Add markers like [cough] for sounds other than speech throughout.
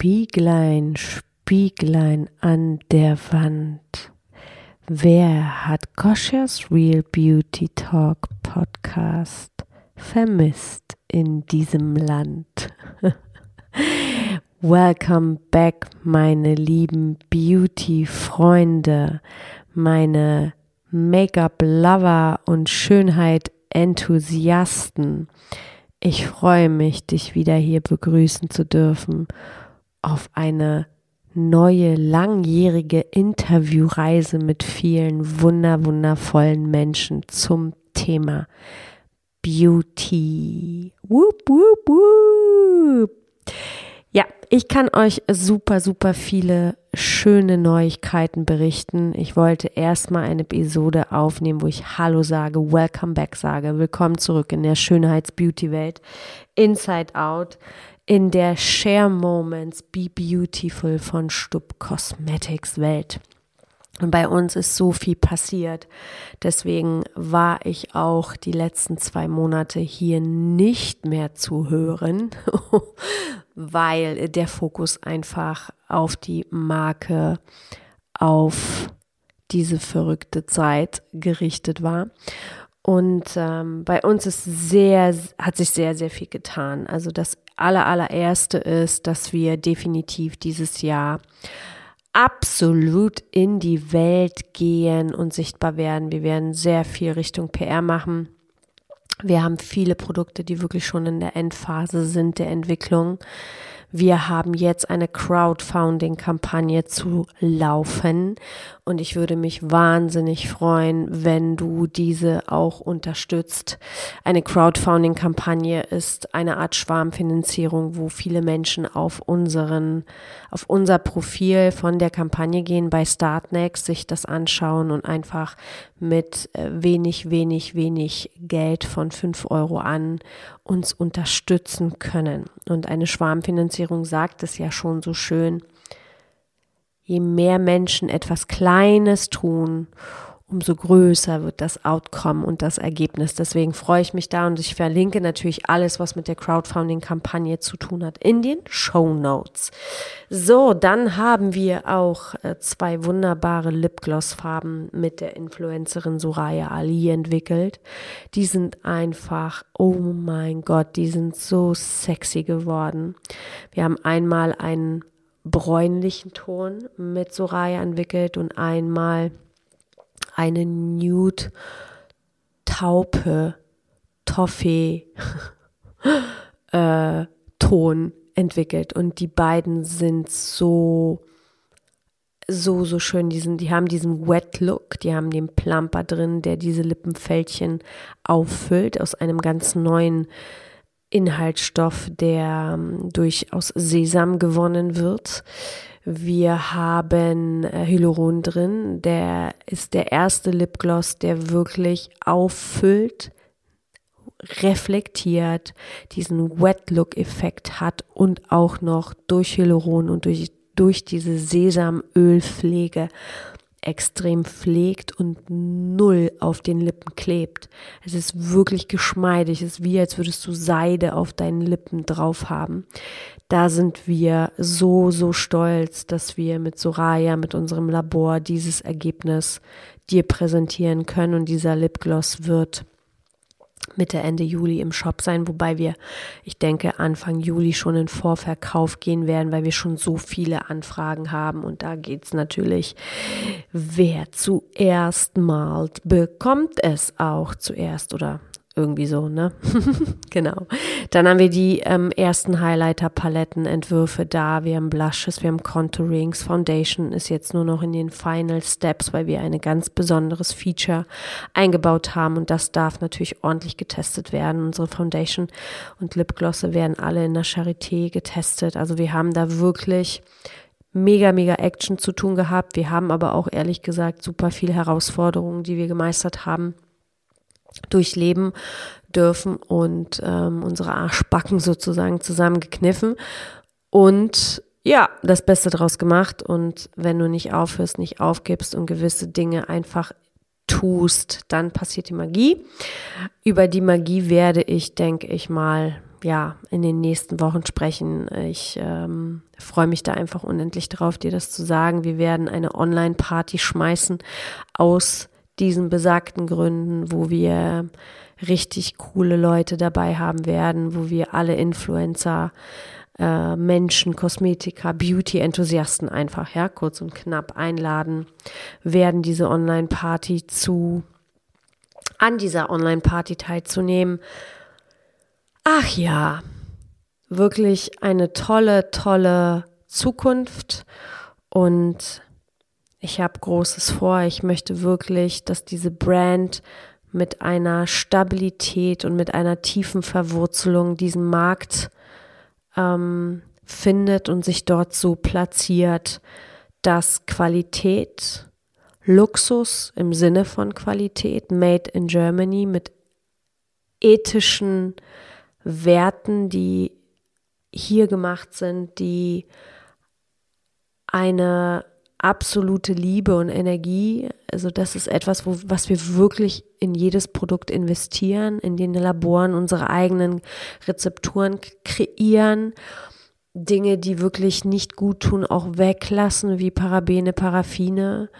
Spieglein, Spieglein an der Wand. Wer hat Goschers Real Beauty Talk Podcast vermisst in diesem Land? [laughs] Welcome back, meine lieben Beauty-Freunde, meine Make-up-Lover und Schönheit-Enthusiasten. Ich freue mich, dich wieder hier begrüßen zu dürfen auf eine neue langjährige Interviewreise mit vielen wunder wundervollen Menschen zum Thema Beauty. Woop, woop, woop. Ja, ich kann euch super, super viele schöne Neuigkeiten berichten. Ich wollte erstmal eine Episode aufnehmen, wo ich Hallo sage, Welcome back sage, Willkommen zurück in der Schönheits-Beauty-Welt, Inside Out in der Share Moments Be Beautiful von Stub Cosmetics Welt. Und bei uns ist so viel passiert. Deswegen war ich auch die letzten zwei Monate hier nicht mehr zu hören, [laughs] weil der Fokus einfach auf die Marke, auf diese verrückte Zeit gerichtet war. Und ähm, bei uns ist sehr, hat sich sehr, sehr viel getan. Also das aller, allererste ist, dass wir definitiv dieses Jahr absolut in die Welt gehen und sichtbar werden. Wir werden sehr viel Richtung PR machen. Wir haben viele Produkte, die wirklich schon in der Endphase sind der Entwicklung. Wir haben jetzt eine Crowdfunding-Kampagne zu laufen und ich würde mich wahnsinnig freuen, wenn du diese auch unterstützt. Eine Crowdfunding-Kampagne ist eine Art Schwarmfinanzierung, wo viele Menschen auf unseren, auf unser Profil von der Kampagne gehen bei Startnext, sich das anschauen und einfach mit äh, wenig, wenig, wenig Geld von fünf Euro an uns unterstützen können. Und eine Schwarmfinanzierung sagt es ja schon so schön. Je mehr Menschen etwas Kleines tun umso größer wird das Outcome und das Ergebnis. Deswegen freue ich mich da und ich verlinke natürlich alles, was mit der Crowdfunding-Kampagne zu tun hat, in den Show Notes. So, dann haben wir auch äh, zwei wunderbare Lipgloss-Farben mit der Influencerin Soraya Ali entwickelt. Die sind einfach, oh mein Gott, die sind so sexy geworden. Wir haben einmal einen bräunlichen Ton mit Soraya entwickelt und einmal einen Nude Taupe Toffee äh, Ton entwickelt. Und die beiden sind so so so schön. Die sind die haben diesen Wet Look. Die haben den Plumper drin der diese Lippenfältchen auffüllt aus einem ganz neuen Inhaltsstoff der ähm, durch aus Sesam gewonnen wird wir haben äh, Hyaluron drin. Der ist der erste Lipgloss, der wirklich auffüllt, reflektiert, diesen Wet Look Effekt hat und auch noch durch Hyaluron und durch, durch diese Sesamölpflege extrem pflegt und null auf den Lippen klebt. Es ist wirklich geschmeidig. Es ist wie, als würdest du Seide auf deinen Lippen drauf haben. Da sind wir so, so stolz, dass wir mit Soraya, mit unserem Labor dieses Ergebnis dir präsentieren können und dieser Lipgloss wird Mitte, Ende Juli im Shop sein, wobei wir, ich denke, Anfang Juli schon in Vorverkauf gehen werden, weil wir schon so viele Anfragen haben. Und da geht es natürlich, wer zuerst malt, bekommt es auch zuerst oder irgendwie so, ne? [laughs] genau. Dann haben wir die ähm, ersten Highlighter-Palettenentwürfe da. Wir haben Blushes, wir haben Contourings. Foundation ist jetzt nur noch in den Final Steps, weil wir ein ganz besonderes Feature eingebaut haben und das darf natürlich ordentlich getestet werden. Unsere Foundation und Lipglosse werden alle in der Charité getestet. Also wir haben da wirklich mega, mega Action zu tun gehabt. Wir haben aber auch ehrlich gesagt super viele Herausforderungen, die wir gemeistert haben durchleben dürfen und ähm, unsere Arschbacken sozusagen zusammengekniffen und ja, das Beste draus gemacht. Und wenn du nicht aufhörst, nicht aufgibst und gewisse Dinge einfach tust, dann passiert die Magie. Über die Magie werde ich, denke ich mal, ja, in den nächsten Wochen sprechen. Ich ähm, freue mich da einfach unendlich drauf, dir das zu sagen. Wir werden eine Online-Party schmeißen aus diesen besagten Gründen, wo wir richtig coole Leute dabei haben werden, wo wir alle Influencer, äh, Menschen, Kosmetiker, Beauty-Enthusiasten einfach, ja, kurz und knapp einladen, werden diese Online-Party zu, an dieser Online-Party teilzunehmen. Ach ja, wirklich eine tolle, tolle Zukunft und ich habe Großes vor. Ich möchte wirklich, dass diese Brand mit einer Stabilität und mit einer tiefen Verwurzelung diesen Markt ähm, findet und sich dort so platziert, dass Qualität, Luxus im Sinne von Qualität, made in Germany mit ethischen Werten, die hier gemacht sind, die eine absolute Liebe und Energie. Also das ist etwas, wo, was wir wirklich in jedes Produkt investieren, in den Laboren unsere eigenen Rezepturen kreieren, Dinge, die wirklich nicht gut tun, auch weglassen, wie Parabene, Paraffine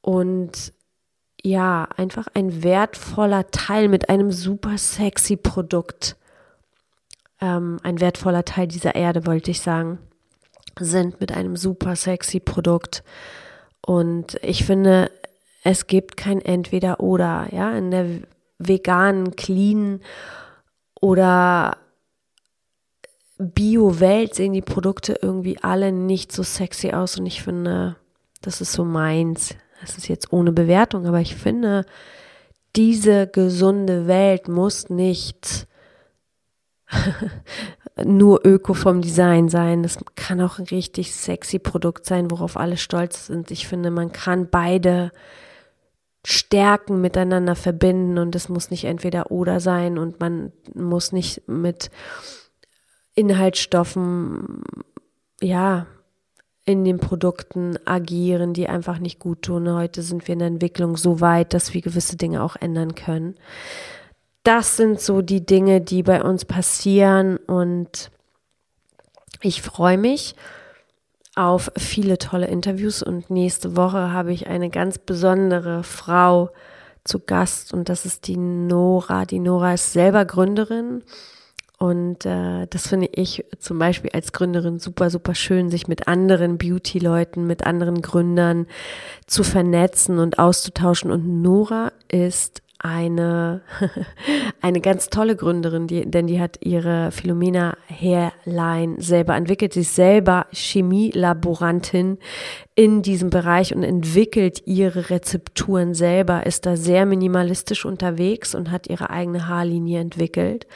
und ja, einfach ein wertvoller Teil mit einem super sexy Produkt. Ähm, ein wertvoller Teil dieser Erde, wollte ich sagen sind mit einem super sexy Produkt. Und ich finde, es gibt kein Entweder-Oder, ja, in der veganen, clean oder Bio-Welt sehen die Produkte irgendwie alle nicht so sexy aus und ich finde, das ist so meins. Das ist jetzt ohne Bewertung, aber ich finde, diese gesunde Welt muss nicht [laughs] nur Öko vom Design sein. Das kann auch ein richtig sexy Produkt sein, worauf alle stolz sind. Ich finde, man kann beide Stärken miteinander verbinden und es muss nicht entweder oder sein und man muss nicht mit Inhaltsstoffen, ja, in den Produkten agieren, die einfach nicht gut tun. Heute sind wir in der Entwicklung so weit, dass wir gewisse Dinge auch ändern können das sind so die Dinge, die bei uns passieren und ich freue mich auf viele tolle Interviews und nächste Woche habe ich eine ganz besondere Frau zu Gast und das ist die Nora. Die Nora ist selber Gründerin und äh, das finde ich zum Beispiel als Gründerin super, super schön, sich mit anderen Beauty-Leuten, mit anderen Gründern zu vernetzen und auszutauschen. Und Nora ist eine, [laughs] eine ganz tolle Gründerin, die, denn die hat ihre Philomena Hairline selber entwickelt. Sie ist selber Chemielaborantin in diesem Bereich und entwickelt ihre Rezepturen selber, ist da sehr minimalistisch unterwegs und hat ihre eigene Haarlinie entwickelt.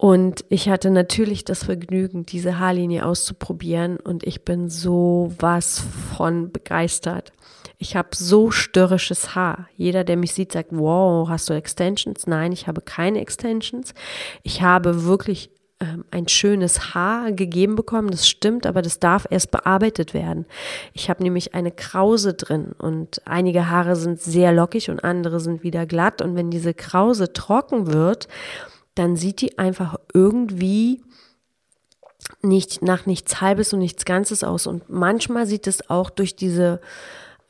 Und ich hatte natürlich das Vergnügen, diese Haarlinie auszuprobieren und ich bin so was von begeistert. Ich habe so störrisches Haar. Jeder, der mich sieht, sagt, wow, hast du Extensions? Nein, ich habe keine Extensions. Ich habe wirklich ähm, ein schönes Haar gegeben bekommen, das stimmt, aber das darf erst bearbeitet werden. Ich habe nämlich eine Krause drin und einige Haare sind sehr lockig und andere sind wieder glatt und wenn diese Krause trocken wird, dann sieht die einfach irgendwie nicht nach nichts Halbes und nichts Ganzes aus und manchmal sieht es auch durch diese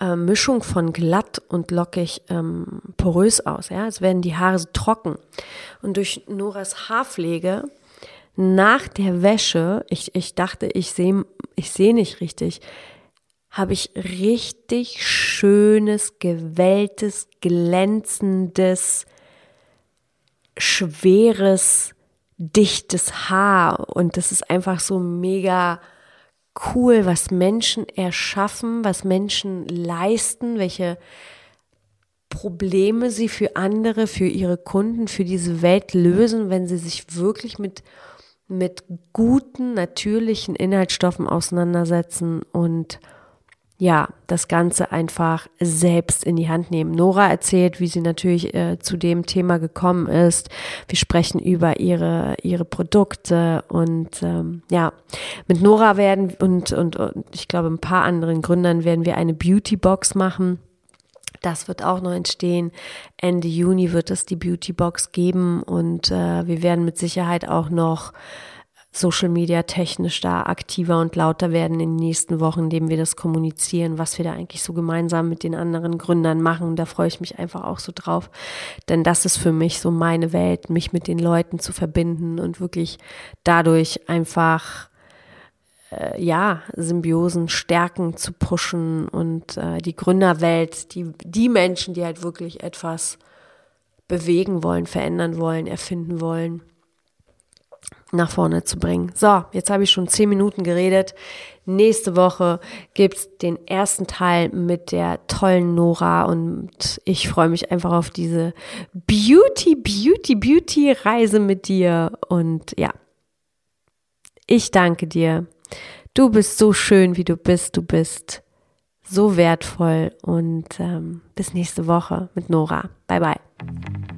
äh, Mischung von glatt und lockig ähm, porös aus. Ja, es werden die Haare so trocken. Und durch Noras Haarpflege nach der Wäsche, ich, ich dachte, ich sehe ich seh nicht richtig, habe ich richtig schönes, gewelltes, glänzendes, schweres, dichtes Haar. Und das ist einfach so mega cool, was Menschen erschaffen, was Menschen leisten, welche Probleme sie für andere, für ihre Kunden, für diese Welt lösen, wenn sie sich wirklich mit, mit guten, natürlichen Inhaltsstoffen auseinandersetzen und ja, das Ganze einfach selbst in die Hand nehmen. Nora erzählt, wie sie natürlich äh, zu dem Thema gekommen ist. Wir sprechen über ihre, ihre Produkte und ähm, ja, mit Nora werden und, und, und ich glaube ein paar anderen Gründern werden wir eine Beauty Box machen. Das wird auch noch entstehen. Ende Juni wird es die Beauty Box geben und äh, wir werden mit Sicherheit auch noch Social Media technisch da aktiver und lauter werden in den nächsten Wochen, indem wir das kommunizieren, was wir da eigentlich so gemeinsam mit den anderen Gründern machen. Da freue ich mich einfach auch so drauf. Denn das ist für mich so meine Welt, mich mit den Leuten zu verbinden und wirklich dadurch einfach äh, ja, Symbiosen, Stärken zu pushen und äh, die Gründerwelt, die, die Menschen, die halt wirklich etwas bewegen wollen, verändern wollen, erfinden wollen, nach vorne zu bringen. So, jetzt habe ich schon zehn Minuten geredet. Nächste Woche gibt's den ersten Teil mit der tollen Nora und ich freue mich einfach auf diese Beauty, Beauty, Beauty Reise mit dir. Und ja, ich danke dir. Du bist so schön, wie du bist. Du bist so wertvoll und ähm, bis nächste Woche mit Nora. Bye bye.